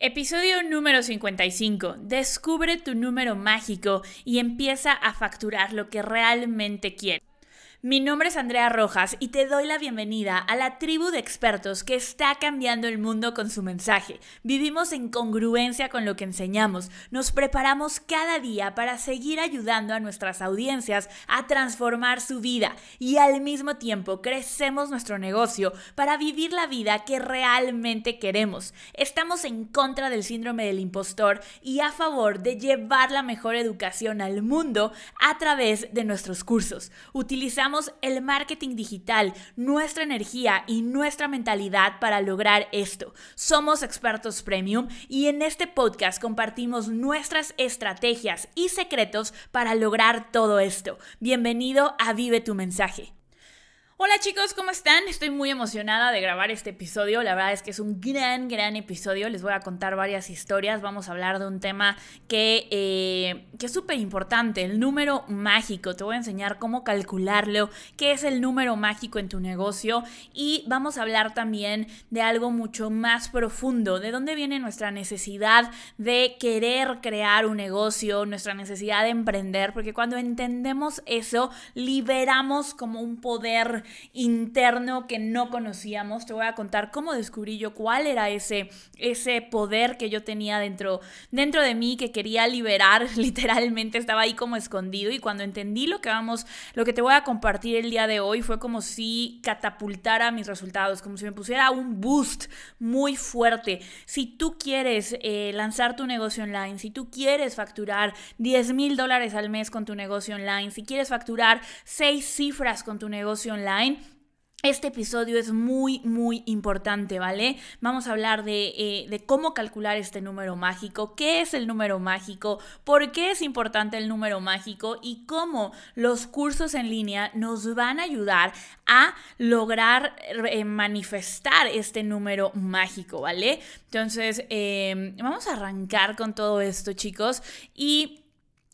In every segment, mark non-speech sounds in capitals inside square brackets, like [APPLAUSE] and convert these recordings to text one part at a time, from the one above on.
Episodio número 55. Descubre tu número mágico y empieza a facturar lo que realmente quieres. Mi nombre es Andrea Rojas y te doy la bienvenida a la tribu de expertos que está cambiando el mundo con su mensaje. Vivimos en congruencia con lo que enseñamos, nos preparamos cada día para seguir ayudando a nuestras audiencias a transformar su vida y al mismo tiempo crecemos nuestro negocio para vivir la vida que realmente queremos. Estamos en contra del síndrome del impostor y a favor de llevar la mejor educación al mundo a través de nuestros cursos. Utilizamos el marketing digital, nuestra energía y nuestra mentalidad para lograr esto. Somos expertos premium y en este podcast compartimos nuestras estrategias y secretos para lograr todo esto. Bienvenido a Vive tu mensaje. Hola chicos, ¿cómo están? Estoy muy emocionada de grabar este episodio. La verdad es que es un gran, gran episodio. Les voy a contar varias historias. Vamos a hablar de un tema que, eh, que es súper importante, el número mágico. Te voy a enseñar cómo calcularlo, qué es el número mágico en tu negocio y vamos a hablar también de algo mucho más profundo, de dónde viene nuestra necesidad de querer crear un negocio, nuestra necesidad de emprender, porque cuando entendemos eso, liberamos como un poder interno que no conocíamos. Te voy a contar cómo descubrí yo cuál era ese, ese poder que yo tenía dentro, dentro de mí que quería liberar, [LAUGHS] literalmente estaba ahí como escondido y cuando entendí lo que vamos, lo que te voy a compartir el día de hoy fue como si catapultara mis resultados, como si me pusiera un boost muy fuerte. Si tú quieres eh, lanzar tu negocio online, si tú quieres facturar 10 mil dólares al mes con tu negocio online, si quieres facturar seis cifras con tu negocio online, este episodio es muy, muy importante, ¿vale? Vamos a hablar de, eh, de, cómo calcular este número mágico, qué es el número mágico, por qué es importante el número mágico y cómo los cursos en línea nos van a ayudar a lograr eh, manifestar este número mágico, ¿vale? Entonces, eh, vamos a arrancar con todo esto, chicos, y...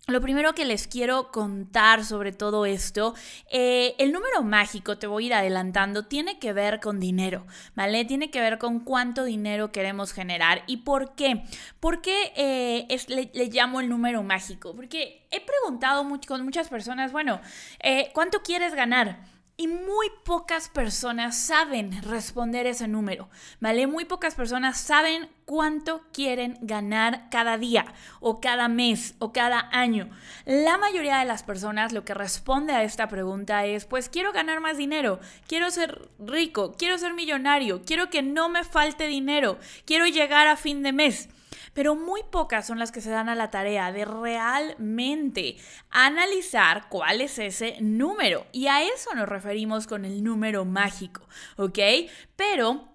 Lo primero que les quiero contar sobre todo esto, eh, el número mágico, te voy a ir adelantando, tiene que ver con dinero, ¿vale? Tiene que ver con cuánto dinero queremos generar y por qué. ¿Por qué eh, le, llamo el número mágico? Porque he preguntado con muchas personas, bueno, eh, ¿cuánto quieres ganar? Y muy pocas personas saben responder ese número, ¿vale? Muy pocas personas saben cuánto quieren ganar cada día o cada mes o cada año. La mayoría de las personas lo que responde a esta pregunta es, pues quiero ganar más dinero, quiero ser rico, quiero ser millonario, quiero que no me falte dinero, quiero llegar a fin de mes pero muy pocas son las que se dan a la tarea de realmente analizar cuál es ese número. Y a eso nos referimos con el número mágico, ¿ok? Pero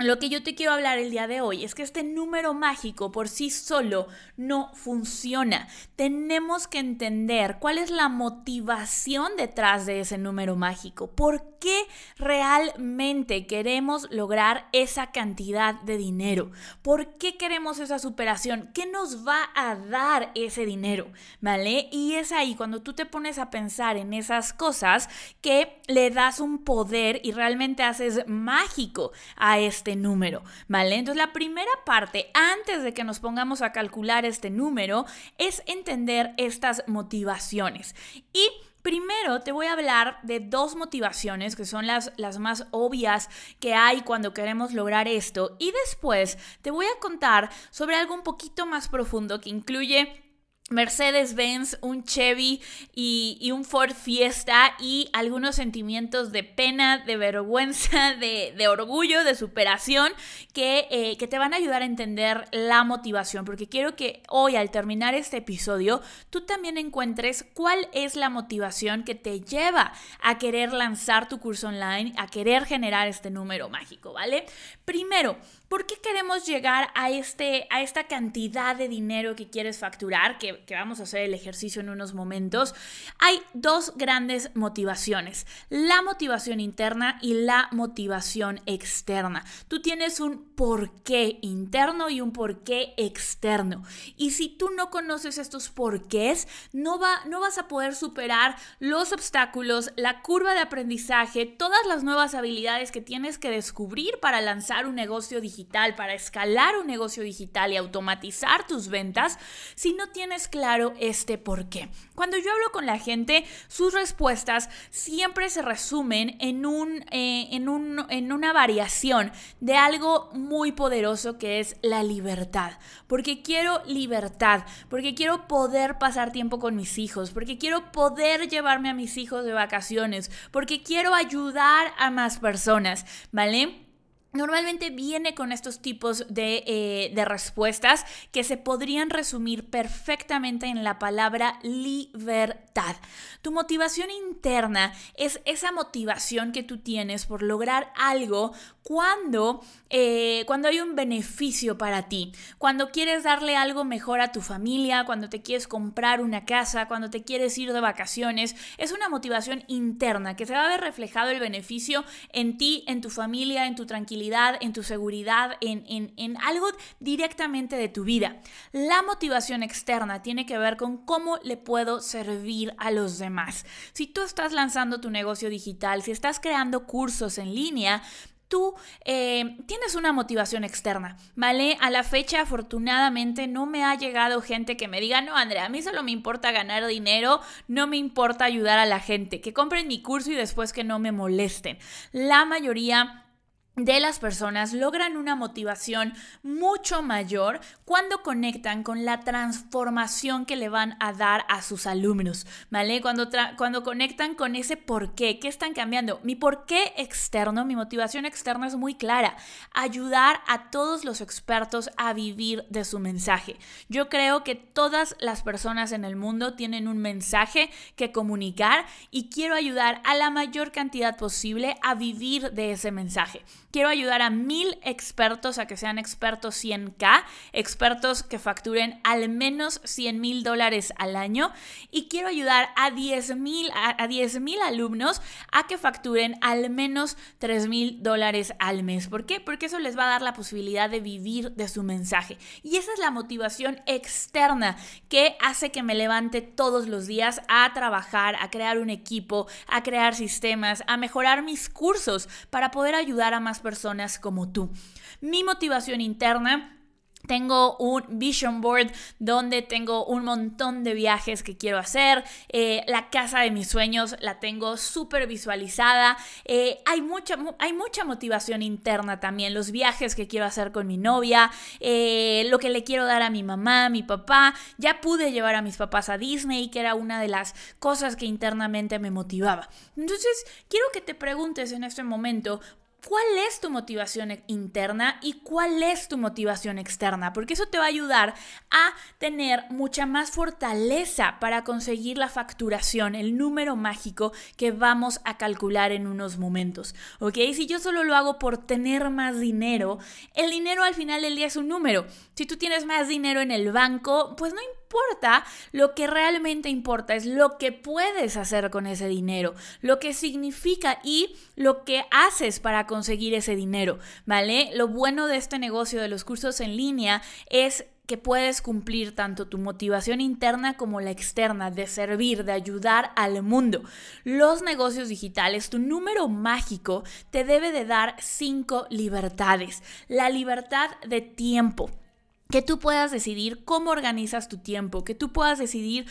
lo que yo te quiero hablar el día de hoy es que este número mágico por sí solo no funciona. Tenemos que entender cuál es la motivación detrás de ese número mágico. ¿Por qué realmente queremos lograr esa cantidad de dinero? ¿Por qué queremos esa superación? ¿Qué nos va a dar ese dinero? ¿Vale? Y es ahí cuando tú te pones a pensar en esas cosas que le das un poder y realmente haces mágico a este número, ¿vale? Entonces la primera parte, antes de que nos pongamos a calcular este número, es entender estas motivaciones. Y Primero te voy a hablar de dos motivaciones que son las, las, más obvias que hay cuando queremos lograr esto y después te voy a contar sobre algo un poquito más profundo que incluye Mercedes-Benz, un Chevy y, un Ford Fiesta y algunos sentimientos de pena, de vergüenza, [LAUGHS] de, orgullo, de superación que, eh, que, te van a ayudar a entender la motivación. Porque quiero que hoy al terminar este episodio tú también encuentres cuál es la motivación que te lleva a querer lanzar tu curso online, a querer generar este número mágico, ¿vale? Primero, ¿por qué queremos llegar a, este, a esta cantidad de dinero que quieres facturar? Que, vamos a hacer el ejercicio en unos momentos, hay dos grandes motivaciones, la motivación interna y la motivación externa. Tú tienes un porqué interno y un porqué externo. Y si tú no conoces estos porqués, no, va, no vas a poder superar los obstáculos, la curva de aprendizaje, todas las nuevas habilidades que tienes que descubrir para lanzar un negocio digital para escalar un negocio digital y automatizar tus ventas si no tienes claro este por qué. Cuando yo hablo con la gente, sus respuestas siempre se resumen en, un, eh, en, un, en una variación de algo muy poderoso que es la libertad. Porque quiero libertad, porque quiero poder pasar tiempo con mis hijos, porque quiero poder llevarme a mis hijos de vacaciones, porque quiero ayudar a más personas, ¿vale? Normalmente viene con estos tipos de, eh, de, respuestas que se podrían resumir perfectamente en la palabra libertad. Tu motivación interna es esa motivación que tú tienes por lograr algo cuando, eh, cuando hay un beneficio para ti, cuando quieres darle algo mejor a tu familia, cuando te quieres comprar una casa, cuando te quieres ir de vacaciones. Es una motivación interna que se va a ver reflejado el beneficio en ti, en tu familia, en tu tranquilidad en tu seguridad, en, en algo directamente de tu vida. La motivación externa tiene que ver con cómo le puedo servir a los demás. Si tú estás lanzando tu negocio digital, si estás creando cursos en línea, tú eh, tienes una motivación externa, ¿vale? A la fecha, afortunadamente, no me ha llegado gente que me diga, no, Andrea, a mí solo me importa ganar dinero, no me importa ayudar a la gente, que compren mi curso y después que no me molesten. La mayoría de las personas logran una motivación mucho mayor cuando conectan con la transformación que le van a dar a sus alumnos, ¿vale? Cuando, cuando conectan con ese por qué, ¿qué están cambiando? Mi por qué externo, mi motivación externa es muy clara, ayudar a todos los expertos a vivir de su mensaje. Yo creo que todas las personas en el mundo tienen un mensaje que comunicar y quiero ayudar a la mayor cantidad posible a vivir de ese mensaje. Quiero ayudar a mil expertos a que sean expertos 100K, expertos que facturen al menos 100 mil dólares al año. Y quiero ayudar a 10 mil a, alumnos a que facturen al menos 3 mil dólares al mes. ¿Por qué? Porque eso les va a dar la posibilidad de vivir de su mensaje. Y esa es la motivación externa que hace que me levante todos los días a trabajar, a crear un equipo, a crear sistemas, a mejorar mis cursos para poder ayudar a más personas como tú. Mi motivación interna tengo un vision board donde tengo un montón de viajes que quiero hacer. Eh, la casa de mis sueños la tengo súper visualizada. Eh, hay, mucha, hay mucha motivación interna también. Los viajes que quiero hacer con mi novia, eh, lo que le quiero dar a mi mamá, a mi papá. Ya pude llevar a mis papás a Disney, que era una de las cosas que internamente me motivaba. Entonces, quiero que te preguntes en este momento, cuál es tu motivación interna y cuál es tu motivación externa, porque eso te va a ayudar a tener mucha más fortaleza para conseguir la facturación, el número mágico que vamos a calcular en unos momentos, ¿ok? Si yo solo lo hago por tener más dinero, el dinero al final del día es un número. Si tú tienes más dinero en el banco, pues no importa lo que realmente importa es lo que puedes hacer con ese dinero, lo que significa y lo que haces para conseguir ese dinero, ¿vale? Lo bueno de este negocio de los cursos en línea es que puedes cumplir tanto tu motivación interna como la externa, de servir, de ayudar al mundo. Los negocios digitales, tu número mágico te debe de dar cinco libertades. La libertad de tiempo que tú puedas decidir cómo organizas tu tiempo, que tú puedas decidir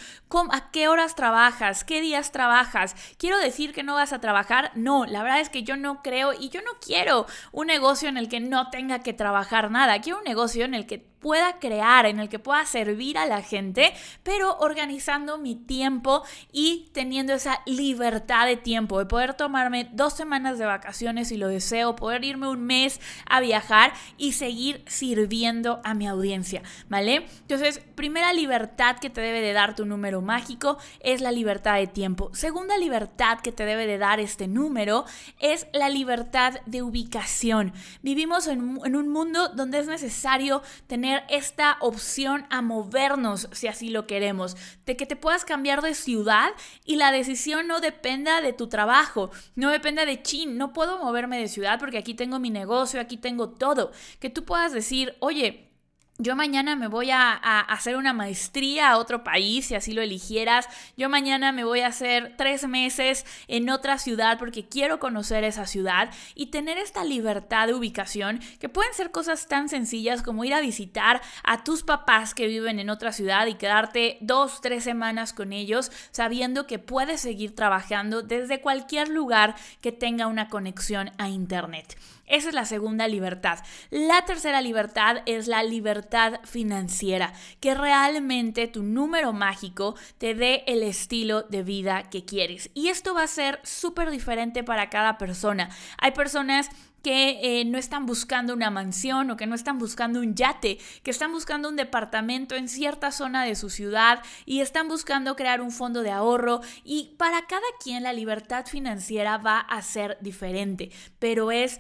a qué horas trabajas, qué días trabajas. Quiero decir que no vas a trabajar, no, la verdad es que yo no creo y yo no quiero un negocio en el que no tenga que trabajar nada, quiero un negocio en el que pueda crear, en el que pueda servir a la gente, pero organizando mi tiempo y teniendo esa libertad de tiempo, de poder tomarme dos semanas de vacaciones si lo deseo, poder irme un mes a viajar y seguir sirviendo a mi audiencia, ¿vale? Entonces, primera libertad que te debe de dar tu número mágico es la libertad de tiempo. Segunda libertad que te debe de dar este número es la libertad de ubicación. Vivimos en, en un mundo donde es necesario tener esta opción a movernos si así lo queremos, de que te puedas cambiar de ciudad y la decisión no dependa de tu trabajo, no dependa de chin, no puedo moverme de ciudad porque aquí tengo mi negocio, aquí tengo todo, que tú puedas decir, oye, yo mañana me voy a, hacer una maestría a otro país, si así lo eligieras. Yo mañana me voy a hacer tres meses en otra ciudad porque quiero conocer esa ciudad y tener esta libertad de ubicación, que pueden ser cosas tan sencillas como ir a visitar a tus papás que viven en otra ciudad y quedarte dos, tres semanas con ellos, sabiendo que puedes seguir trabajando desde cualquier lugar que tenga una conexión a Internet. Esa es la segunda libertad. La tercera libertad es la libertad financiera, que realmente tu número mágico te dé el estilo de vida que quieres. Y esto va a ser súper diferente para cada persona. Hay personas que eh, no están buscando una mansión o que no están buscando un yate, que están buscando un departamento en cierta zona de su ciudad y están buscando crear un fondo de ahorro y para cada quien la libertad financiera va a ser diferente, pero es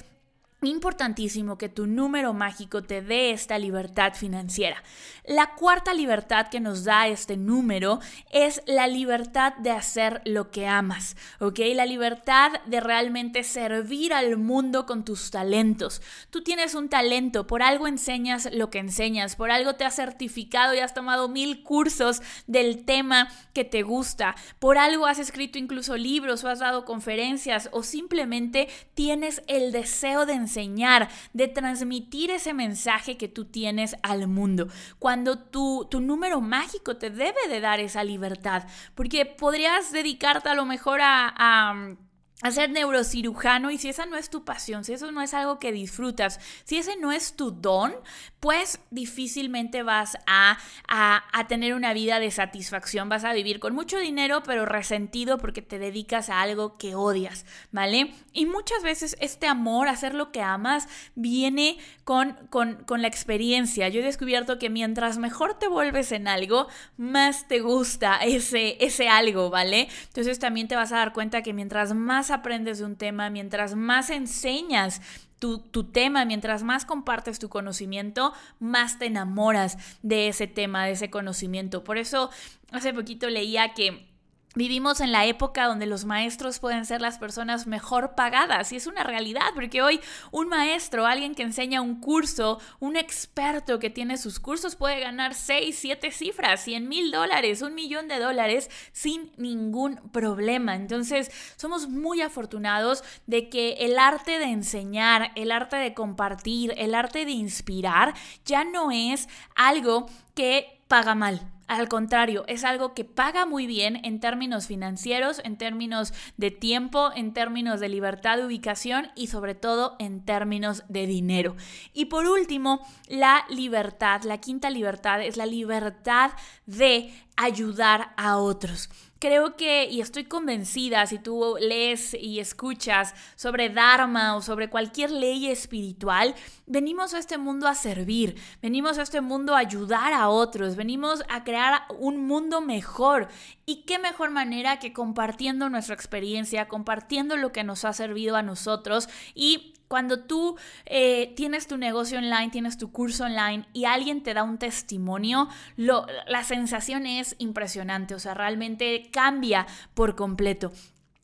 Importantísimo que tu número mágico te dé esta libertad financiera. La cuarta libertad que nos da este número es la libertad de hacer lo que amas, ¿ok? La libertad de realmente servir al mundo con tus talentos. Tú tienes un talento, por algo enseñas lo que enseñas, por algo te has certificado y has tomado mil cursos del tema que te gusta, por algo has escrito incluso libros o has dado conferencias o simplemente tienes el deseo de enseñar de transmitir ese mensaje que tú tienes al mundo. Cuando tu, tu número mágico te debe de dar esa libertad, porque podrías dedicarte a lo mejor a a ser neurocirujano y si esa no es tu pasión, si eso no es algo que disfrutas, si ese no es tu don, pues difícilmente vas a, a, tener una vida de satisfacción, vas a vivir con mucho dinero pero resentido porque te dedicas a algo que odias, ¿vale? Y muchas veces este amor, hacer lo que amas, viene con, con, con la experiencia. Yo he descubierto que mientras mejor te vuelves en algo, más te gusta ese, ese algo, ¿vale? Entonces también te vas a dar cuenta que mientras aprendes de un tema, mientras más enseñas tu, tu, tema, mientras más compartes tu conocimiento, más te enamoras de ese tema, de ese conocimiento. Por eso hace poquito leía que Vivimos en la época donde los maestros pueden ser las personas mejor pagadas y es una realidad porque hoy un maestro, alguien que enseña un curso, un experto que tiene sus cursos puede ganar 6, 7 cifras, 100 mil dólares, un millón de dólares sin ningún problema. Entonces somos muy afortunados de que el arte de enseñar, el arte de compartir, el arte de inspirar ya no es algo que paga mal al contrario, es algo que paga muy bien en términos financieros, en términos de tiempo, en términos de libertad de ubicación y sobre todo en términos de dinero. Y por último, la libertad, la quinta libertad es la libertad de ayudar a otros. Creo que, y estoy convencida, si tú lees y escuchas sobre Dharma o sobre cualquier ley espiritual, venimos a este mundo a servir, venimos a este mundo a ayudar a otros, venimos a crear un mundo mejor. ¿Y qué mejor manera que compartiendo nuestra experiencia, compartiendo lo que nos ha servido a nosotros y cuando tú eh, tienes tu negocio online, tienes tu curso online y alguien te da un testimonio, lo, la sensación es impresionante, o sea, realmente cambia por completo.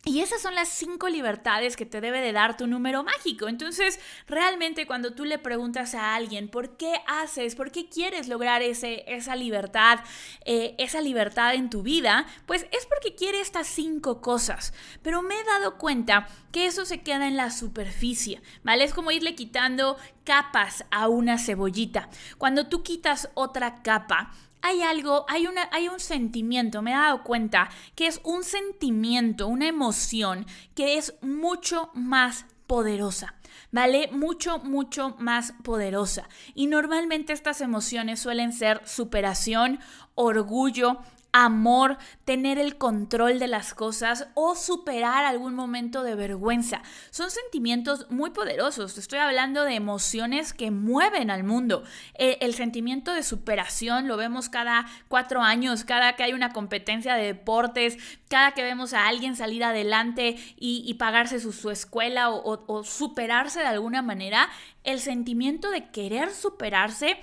Y esas son las cinco libertades que te debe de dar tu número mágico. Entonces, realmente cuando tú le preguntas a alguien por qué haces, por qué quieres lograr ese, esa libertad, eh, esa libertad en tu vida, pues es porque quiere estas cinco cosas. Pero me he dado cuenta que eso se queda en la superficie, ¿vale? Es como irle quitando capas a una cebollita. Cuando tú quitas otra capa, hay algo, hay, una, hay un sentimiento, me he dado cuenta que es un sentimiento, una emoción que es mucho más poderosa, ¿vale? Mucho, mucho más poderosa. Y normalmente estas emociones suelen ser superación, orgullo, amor, tener el control de las cosas o superar algún momento de vergüenza. Son sentimientos muy poderosos. estoy hablando de emociones que mueven al mundo. Eh, el, sentimiento de superación lo vemos cada cuatro años, cada que hay una competencia de deportes, cada que vemos a alguien salir adelante y, pagarse su, escuela o superarse de alguna manera. El sentimiento de querer superarse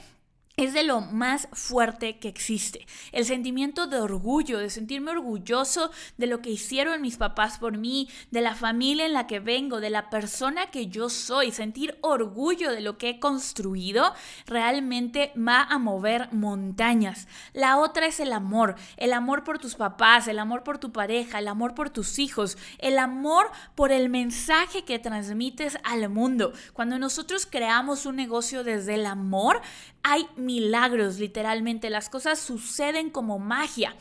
es de lo más fuerte que existe. El sentimiento de orgullo, de sentirme orgulloso de lo que hicieron mis papás por mí, de la familia en la que vengo, de la persona que yo soy, sentir orgullo de lo que he construido, realmente va a mover montañas. La otra es el amor, el amor por tus papás, el amor por tu pareja, el amor por tus hijos, el amor por el mensaje que transmites al mundo. Cuando nosotros creamos un negocio desde el amor, hay milagros, literalmente. Las cosas suceden como magia.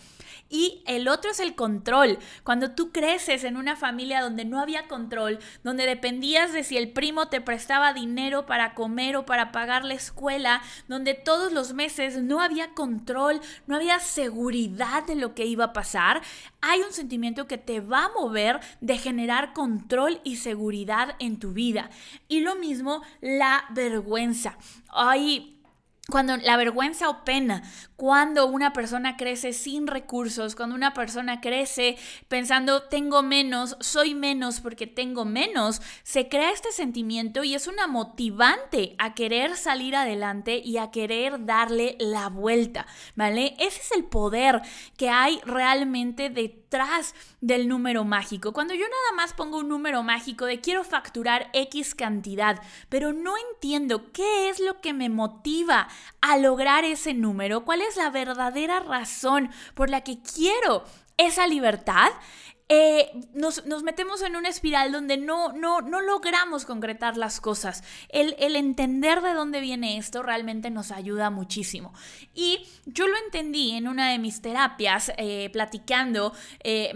Y el otro es el control. Cuando tú creces en una familia donde no había control, donde dependías de si el primo te prestaba dinero para comer o para pagar la escuela, donde todos los meses no había control, no había seguridad de lo que iba a pasar, hay un sentimiento que te va a mover de generar control y seguridad en tu vida. Y lo mismo la vergüenza. Hay cuando la vergüenza o pena, cuando una persona crece sin recursos, cuando una persona crece pensando tengo menos, soy menos porque tengo menos, se crea este sentimiento y es una motivante a querer salir adelante y a querer darle la vuelta, ¿vale? Ese es el poder que hay realmente detrás del número mágico. Cuando yo nada más pongo un número mágico de quiero facturar X cantidad, pero no entiendo qué es lo que me motiva a lograr ese número, cuál es la verdadera razón por la que quiero esa libertad, eh, nos, metemos en una espiral donde no, no, no logramos concretar las cosas. El, entender de dónde viene esto realmente nos ayuda muchísimo. Y yo lo entendí en una de mis terapias, eh, platicando, eh,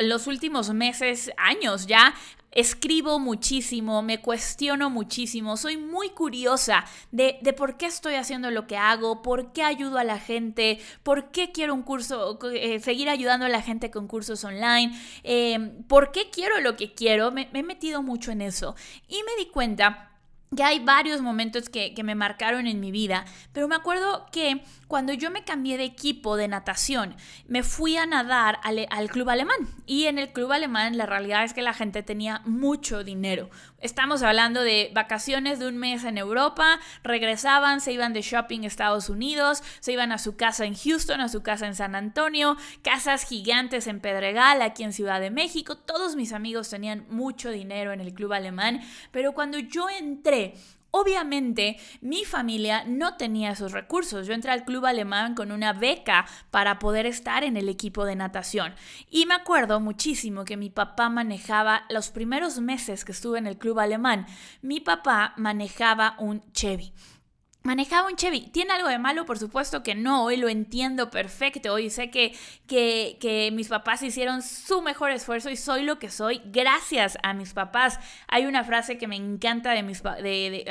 los últimos meses, años ya, escribo muchísimo, me cuestiono muchísimo, soy muy curiosa de, por qué estoy haciendo lo que hago, por qué ayudo a la gente, por qué quiero un curso, eh, seguir ayudando a la gente con cursos online, em, por qué quiero lo que quiero, me he metido mucho en eso. Y me di cuenta que hay varios momentos que, me marcaron en mi vida, pero me acuerdo que cuando yo me cambié de equipo de natación, me fui a nadar al, al, club alemán. Y en el club alemán la realidad es que la gente tenía mucho dinero. Estamos hablando de vacaciones de un mes en Europa, regresaban, se iban de shopping a Estados Unidos, se iban a su casa en Houston, a su casa en San Antonio, casas gigantes en Pedregal, aquí en Ciudad de México. Todos mis amigos tenían mucho dinero en el club alemán, pero cuando yo entré, Obviamente, mi familia no tenía esos recursos. Yo entré al club alemán con una beca para poder estar en el equipo de natación. Y me acuerdo muchísimo que mi papá manejaba, los primeros meses que estuve en el club alemán, mi papá manejaba un Chevy. Manejaba un Chevy. ¿Tiene algo de malo? Por supuesto que no. Hoy lo entiendo perfecto. Hoy sé que, que, mis papás hicieron su mejor esfuerzo y soy lo que soy gracias a mis papás. Hay una frase que me encanta de mis, de,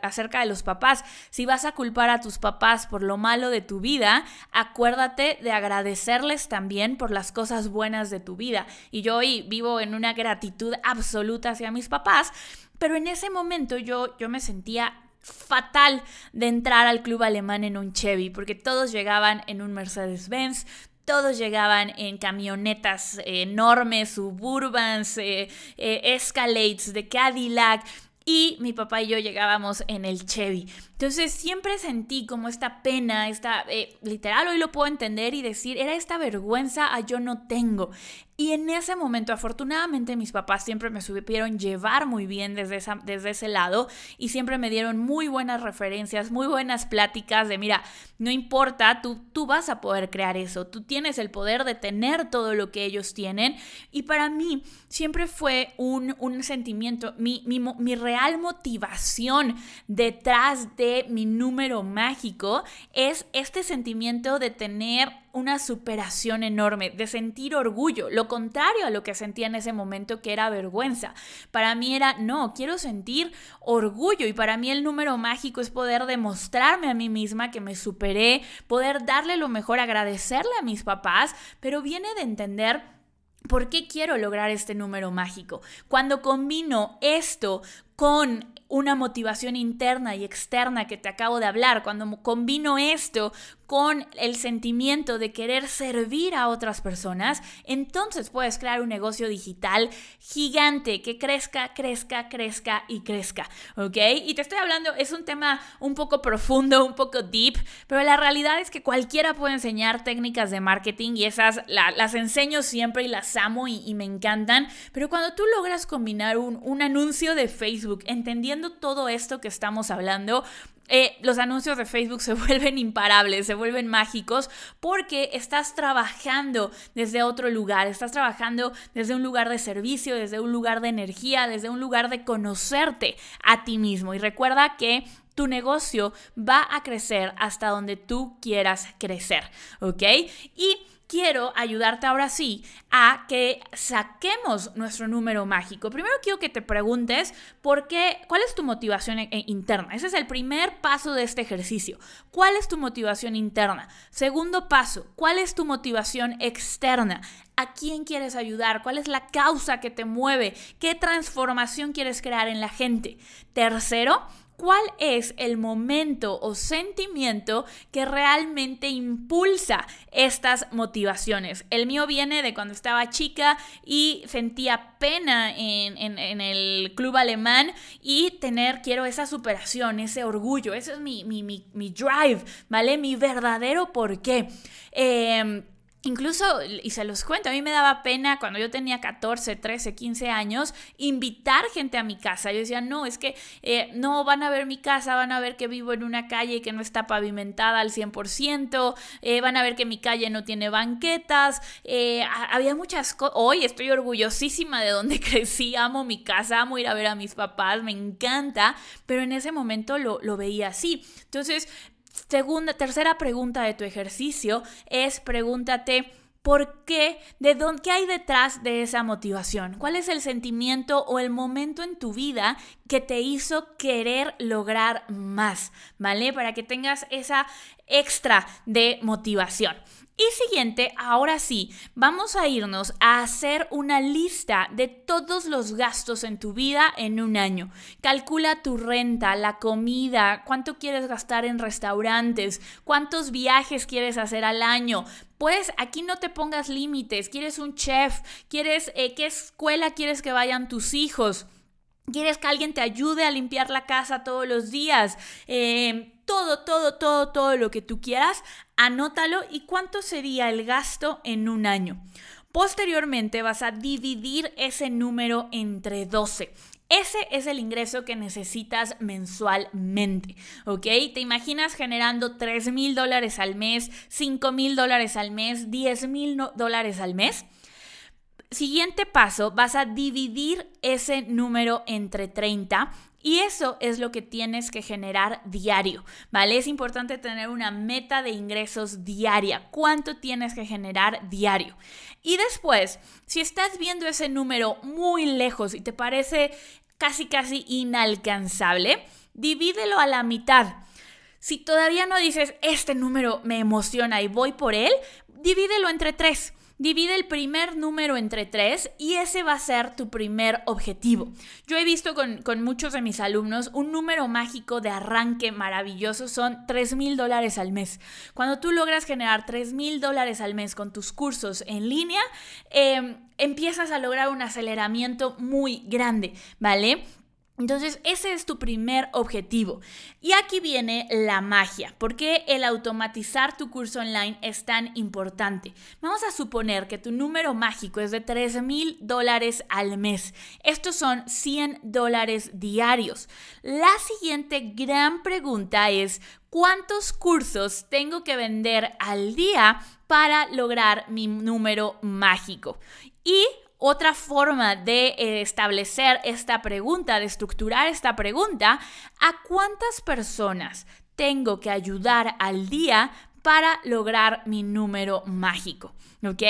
acerca de los papás. Si vas a culpar a tus papás por lo malo de tu vida, acuérdate de agradecerles también por las cosas buenas de tu vida. Y yo hoy vivo en una gratitud absoluta hacia mis papás. Pero en ese momento yo, yo me sentía fatal de entrar al club alemán en un Chevy, porque todos llegaban en un Mercedes-Benz, todos llegaban en camionetas enormes, suburbans, eh, eh, Escalades de Cadillac. Y mi papá y yo llegábamos en el Chevy. Entonces siempre sentí como esta pena, esta, eh, literal hoy lo puedo entender y decir, era esta vergüenza a yo no tengo. Y en ese momento, afortunadamente, mis papás siempre me supieron llevar muy bien desde, esa, desde ese lado y siempre me dieron muy buenas referencias, muy buenas pláticas de, mira, no importa, tú, tú vas a poder crear eso, tú tienes el poder de tener todo lo que ellos tienen. Y para mí siempre fue un, un sentimiento, mi, mi, mi real motivación detrás de mi número mágico es este sentimiento de tener una superación enorme, de sentir orgullo, lo contrario a lo que sentía en ese momento que era vergüenza. Para mí era, no, quiero sentir orgullo y para mí el número mágico es poder demostrarme a mí misma que me superé, poder darle lo mejor, agradecerle a mis papás, pero viene de entender ¿Por qué quiero lograr este número mágico? Cuando combino esto con una motivación interna y externa que te acabo de hablar, cuando combino esto con el sentimiento de querer servir a otras personas, entonces puedes crear un negocio digital gigante que crezca, crezca, crezca y crezca, ¿ok? Y te estoy hablando, es un tema un poco profundo, un poco deep, pero la realidad es que cualquiera puede enseñar técnicas de marketing y esas las enseño siempre y las amo y, me encantan, pero cuando tú logras combinar un, un anuncio de Facebook, entendiendo todo esto que estamos hablando, eh, los anuncios de Facebook [LAUGHS] se vuelven imparables, se vuelven mágicos porque estás trabajando desde otro lugar, estás trabajando desde un lugar de servicio, desde un lugar de energía, desde un lugar de conocerte a ti mismo. Y recuerda que tu negocio va a crecer hasta donde tú quieras crecer, ¿ok? Y quiero ayudarte ahora sí a que saquemos nuestro número mágico. Primero quiero que te preguntes por qué, cuál es tu motivación e, e, interna. Ese es el primer paso de este ejercicio. ¿Cuál es tu motivación interna? Segundo paso, ¿cuál es tu motivación externa? ¿A quién quieres ayudar? ¿Cuál es la causa que te mueve? ¿Qué transformación quieres crear en la gente? Tercero, cuál es el momento o sentimiento que realmente impulsa estas motivaciones. El mío viene de cuando estaba chica y sentía pena en, el club alemán y tener, quiero esa superación, ese orgullo, ese es mi, mi, mi, drive, ¿vale? Mi verdadero porqué. Eh, Incluso, y se los cuento, a mí me daba pena cuando yo tenía 14, 13, 15 años invitar gente a mi casa. Yo decía, no, es que eh, no van a ver mi casa, van a ver que vivo en una calle que no está pavimentada al 100%, eh, van a ver que mi calle no tiene banquetas. Eh, había muchas cosas. Hoy estoy orgullosísima de donde [LAUGHS] crecí, amo mi casa, amo ir a ver a mis papás, me encanta, pero en ese momento lo, lo veía así. Entonces, Segunda, tercera pregunta de tu ejercicio es pregúntate por qué, de dónde, qué hay detrás de esa motivación, cuál es el sentimiento o el momento en tu vida que te hizo querer lograr más, ¿vale? Para que tengas esa extra de motivación. Y siguiente, ahora sí, vamos a irnos a hacer una lista de todos los gastos en tu vida en un año. Calcula tu renta, la comida, cuánto quieres gastar en restaurantes, cuántos viajes quieres hacer al año. Pues aquí no te pongas límites. ¿Quieres un chef? ¿Quieres eh, qué escuela quieres que vayan tus hijos? ¿Quieres que alguien te ayude a limpiar la casa todos los días? Eh, todo, todo, todo, todo lo que tú quieras, anótalo y cuánto sería el gasto en un año. Posteriormente vas a dividir ese número entre 12. Ese es el ingreso que necesitas mensualmente, ¿ok? Te imaginas generando 3 mil dólares al mes, 5 mil dólares al mes, 10 mil dólares al mes. Siguiente paso, vas a dividir ese número entre 30 y eso es lo que tienes que generar diario, ¿vale? Es importante tener una meta de ingresos diaria. ¿Cuánto tienes que generar diario? Y después, si estás viendo ese número muy lejos y te parece casi, casi inalcanzable, divídelo a la mitad. Si todavía no dices, este número me emociona y voy por él, divídelo entre tres. Divide el primer número entre tres y ese va a ser tu primer objetivo. Yo he visto con, muchos de mis alumnos un número mágico de arranque maravilloso, son 3 mil dólares al mes. Cuando tú logras generar 3 mil dólares al mes con tus cursos en línea, em, empiezas a lograr un aceleramiento muy grande, ¿vale? Entonces, ese es tu primer objetivo. Y aquí viene la magia. ¿Por qué el automatizar tu curso online es tan importante? Vamos a suponer que tu número mágico es de 3 mil dólares al mes. Estos son 100 dólares diarios. La siguiente gran pregunta es, ¿cuántos cursos tengo que vender al día para lograr mi número mágico? Y otra forma de eh, establecer esta pregunta, de estructurar esta pregunta, ¿a cuántas personas tengo que ayudar al día para lograr mi número mágico? ¿Ok?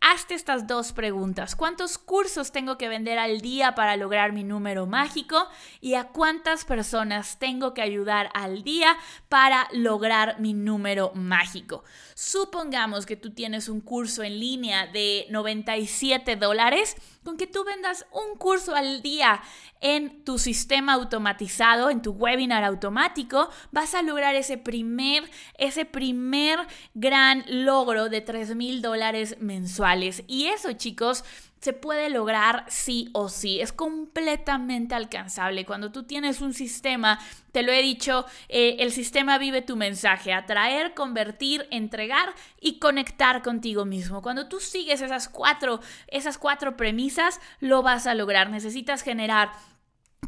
Hazte estas dos preguntas. ¿Cuántos cursos tengo que vender al día para lograr mi número mágico? ¿Y a cuántas personas tengo que ayudar al día para lograr mi número mágico? Supongamos que tú tienes un curso en línea de 97 dólares Con que tú vendas un curso al día en tu sistema automatizado, en tu webinar automático, vas a lograr ese primer, ese primer gran logro de 3 mil dólares mensuales. Y eso, chicos, se puede lograr sí o sí. Es completamente alcanzable. Cuando tú tienes un sistema, te lo he dicho, eh, el sistema vive tu mensaje, atraer, convertir, entregar y conectar contigo mismo. Cuando tú sigues esas cuatro, esas cuatro premisas, lo vas a lograr. Necesitas generar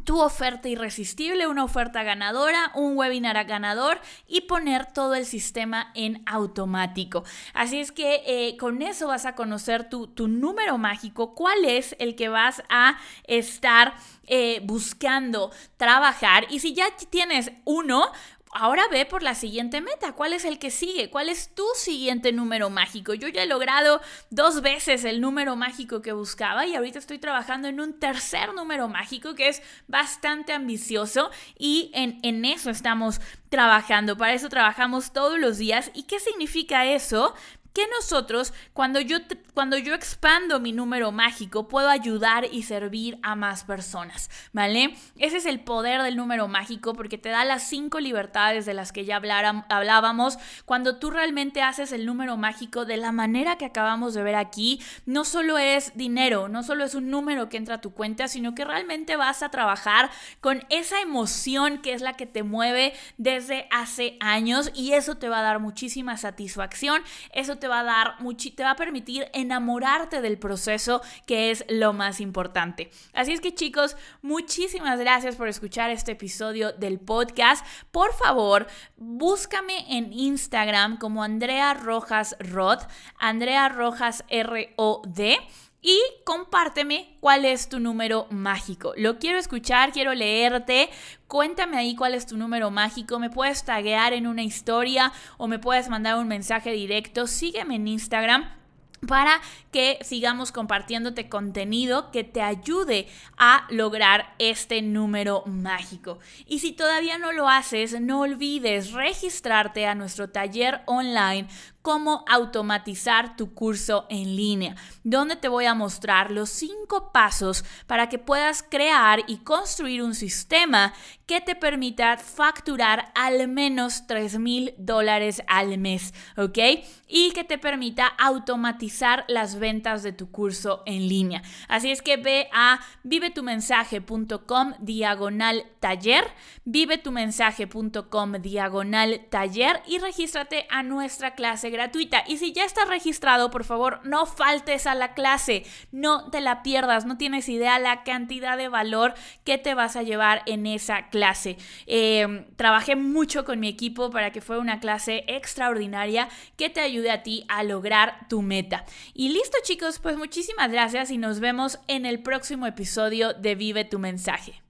tu oferta irresistible, una oferta ganadora, un webinar ganador y poner todo el sistema en automático. Así es que eh, con eso vas a conocer tu, número mágico, cuál es el que vas a estar eh, buscando trabajar. Y si ya tienes uno, ahora ve por la siguiente meta. ¿Cuál es el que sigue? ¿Cuál es tu siguiente número mágico? Yo ya he logrado dos veces el número mágico que buscaba y ahorita estoy trabajando en un tercer número mágico que es bastante ambicioso y en, en eso estamos trabajando. Para eso trabajamos todos los días. ¿Y qué significa eso? Que nosotros, cuando yo, cuando yo expando mi número mágico, puedo ayudar y servir a más personas, ¿vale? Ese es el poder del número mágico porque te da las cinco libertades de las que ya hablábamos. Cuando tú realmente haces el número mágico de la manera que acabamos de ver aquí, no solo es dinero, no solo es un número que entra a tu cuenta, sino que realmente vas a trabajar con esa emoción que es la que te mueve desde hace años y eso te va a dar muchísima satisfacción, eso te va a dar, te va a permitir enamorarte del proceso, que es lo más importante. Así es que chicos, muchísimas gracias por escuchar este episodio del podcast. Por favor, búscame en Instagram como Andrea Rojas Rod, Andrea Rojas R-O-D y compárteme cuál es tu número mágico. Lo quiero escuchar, quiero leerte. Cuéntame ahí cuál es tu número mágico. Me puedes taguear en una historia o me puedes mandar un mensaje directo. Sígueme en Instagram para que sigamos compartiéndote contenido que te ayude a lograr este número mágico. Y si todavía no lo haces, no olvides registrarte a nuestro taller online cómo automatizar tu curso en línea, donde te voy a mostrar los cinco pasos para que puedas crear y construir un sistema que te permita facturar al menos 3 mil dólares al mes, ¿ok? Y que te permita automatizar las ventas de tu curso en línea. Así es que ve a vivetumensaje.com diagonal taller, vivetumensaje.com diagonal taller y regístrate a nuestra clase gratuita. Y si ya estás registrado, por favor, no faltes a la clase, no te la pierdas, no tienes idea la cantidad de valor que te vas a llevar en esa clase. Em, trabajé mucho con mi equipo para que fuera una clase extraordinaria que te ayude a ti a lograr tu meta. Y listo chicos, pues muchísimas gracias y nos vemos en el próximo episodio de Vive tu mensaje.